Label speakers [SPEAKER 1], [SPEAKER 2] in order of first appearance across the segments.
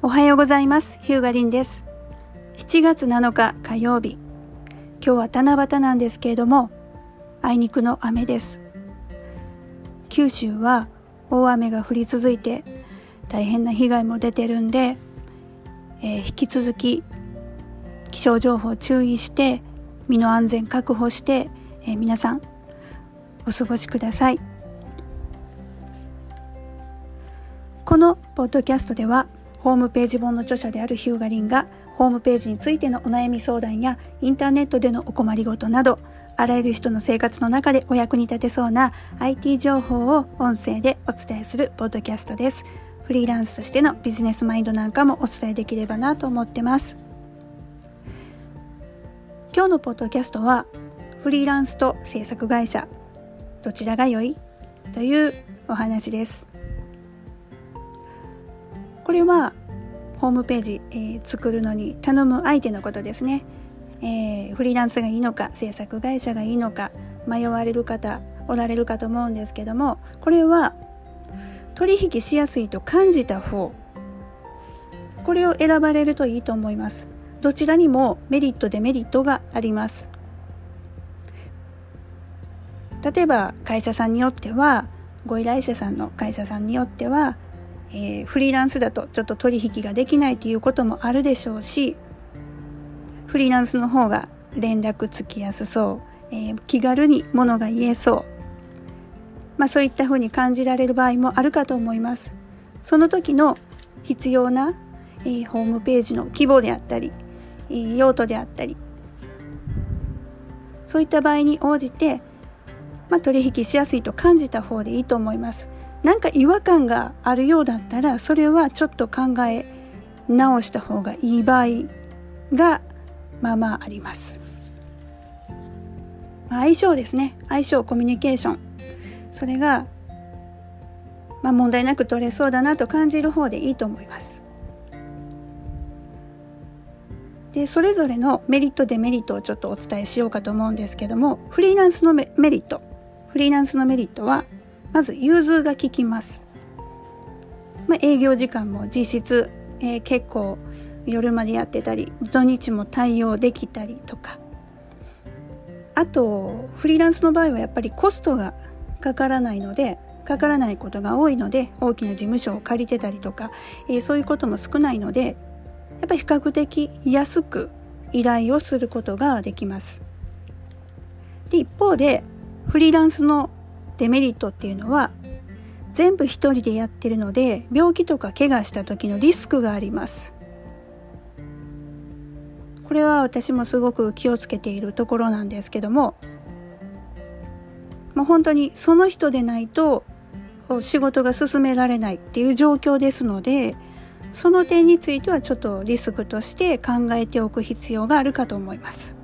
[SPEAKER 1] おはようございます。ヒューガリンです。7月7日火曜日。今日は七夕なんですけれども、あいにくの雨です。九州は大雨が降り続いて大変な被害も出てるんで、えー、引き続き気象情報注意して身の安全確保して、えー、皆さんお過ごしください。このポッドキャストではホームページ本の著者であるヒューガリンがホームページについてのお悩み相談やインターネットでのお困りごとなどあらゆる人の生活の中でお役に立てそうな IT 情報を音声でお伝えするポッドキャストです。フリーランスとしてのビジネスマインドなんかもお伝えできればなと思ってます。今日のポッドキャストはフリーランスと制作会社どちらが良い？というお話です。これはホームページ、えー、作るのに頼む相手のことですね、えー、フリーランスがいいのか制作会社がいいのか迷われる方おられるかと思うんですけどもこれは取引しやすいと感じた方これを選ばれるといいと思います。どちらにもメリットデメリットがあります。例えば会社さんによってはご依頼者さんの会社さんによってはえー、フリーランスだとちょっと取引ができないということもあるでしょうしフリーランスの方が連絡つきやすそう、えー、気軽にものが言えそう。まあそういったふうに感じられる場合もあるかと思います。その時の必要な、えー、ホームページの規模であったり、えー、用途であったりそういった場合に応じて、まあ、取引しやすいと感じた方でいいと思います。なんか違和感があるようだったらそれはちょっと考え直した方がいい場合がまあまああります。相性ですね相性コミュニケーションそれが、まあ、問題なく取れそうだなと感じる方でいいと思います。でそれぞれのメリットデメリットをちょっとお伝えしようかと思うんですけどもフリーランスのメリットフリーランスのメリットはまず融通が利きます。まあ、営業時間も実質、えー、結構夜までやってたり土日も対応できたりとかあとフリーランスの場合はやっぱりコストがかからないのでかからないことが多いので大きな事務所を借りてたりとか、えー、そういうことも少ないのでやっぱり比較的安く依頼をすることができます。で一方でフリーランスのデメリットっていうのは全部一人でやってるので病気とか怪我した時のリスクがあります。これは私もすごく気をつけているところなんですけどももう本当にその人でないと仕事が進められないっていう状況ですのでその点についてはちょっとリスクとして考えておく必要があるかと思います。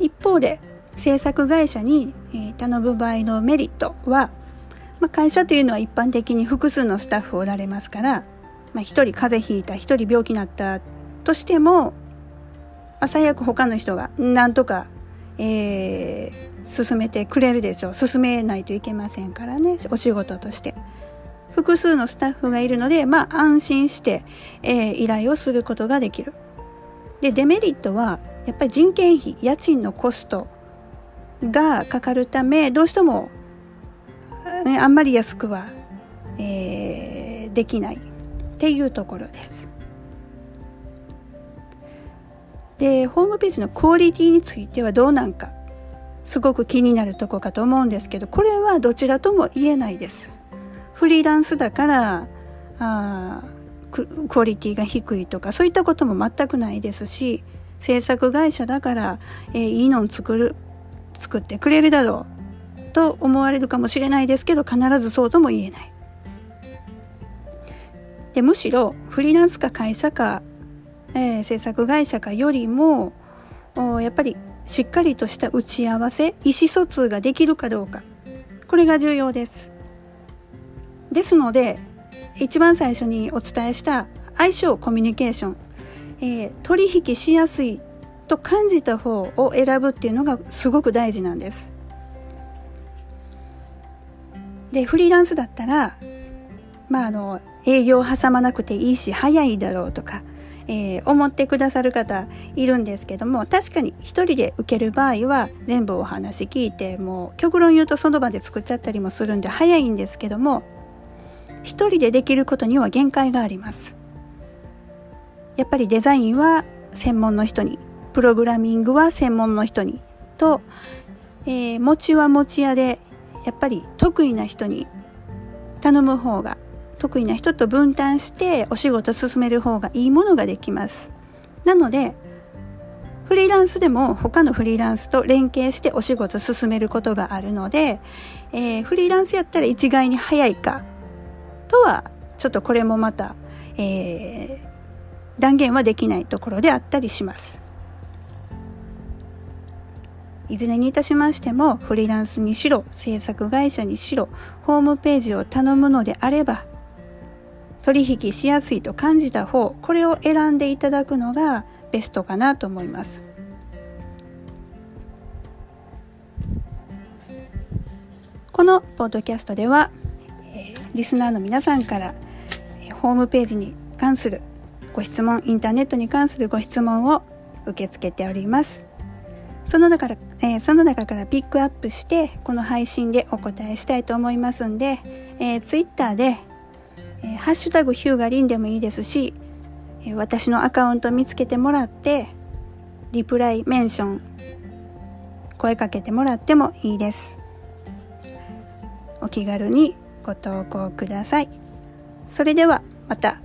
[SPEAKER 1] 一方で制作会社に、え頼む場合のメリットは、まあ、会社というのは一般的に複数のスタッフおられますから、まあ、1人風邪ひいた1人病気になったとしても、まあ、最悪他の人が何とか、えー、進めてくれるでしょう進めないといけませんからねお仕事として。複数のスタッフがいるので、まあ、安心して、えー、依頼をすることができる。で、デメリットは、やっぱり人件費、家賃のコストがかかるためどうしても、あんまり安くは、えー、できないっていうところです。でホームページのクオリティについてはどうなんかすごく気になるとこかと思うんですけどこれはどちらとも言えないです。フリーランスだからあクオリティが低いとかそういったことも全くないですし制作会社だから、えー、いいのを作る作ってくれるだろうと思われるかもしれないですけど必ずそうとも言えない。でむしろフリーランスか会社か、えー、制作会社かよりもやっぱりしっかりとした打ち合わせ意思疎通ができるかどうかこれが重要です。ですので一番最初にお伝えした相性コミュニケーション、えー、取引しやすいと感じた方を選ぶっていうのがすごく大事なんです。でフリーランスだったらまああの営業挟まなくていいし早いだろうとか、えー、思ってくださる方いるんですけども確かに一人で受ける場合は全部お話聞いてもう極論言うとその場で作っちゃったりもするんで早いんですけども一人でできることには限界がありますやっぱりデザインは専門の人にプログラミングは専門の人にと、えー、餅は餅屋でやっぱり得意な人に頼む方が得意な人と分担してお仕事進める方がいいものができます。なのでフリーランスでも他のフリーランスと連携してお仕事進めることがあるので、えー、フリーランスやったら一概に早いかとはちょっとこれもまた、えー、断言はできないところであったりします。いずれにいたしましてもフリーランスにしろ制作会社にしろホームページを頼むのであれば取引しやすいと感じた方これを選んでいただくのがベストかなと思います。このポッドキャストでは、リスナーの皆さんから、ホームページに関するご質問インターネットに関するご質問を受け付けております。その中から、えー、その中からピックアップしてこの配信でお答えしたいと思いますんで、えー、ツイッターでえー、ハッシュタグヒューガリンでもいいですし、えー、私のアカウント見つけてもらって、リプライ、メンション、声かけてもらってもいいです。お気軽にご投稿ください。それではまた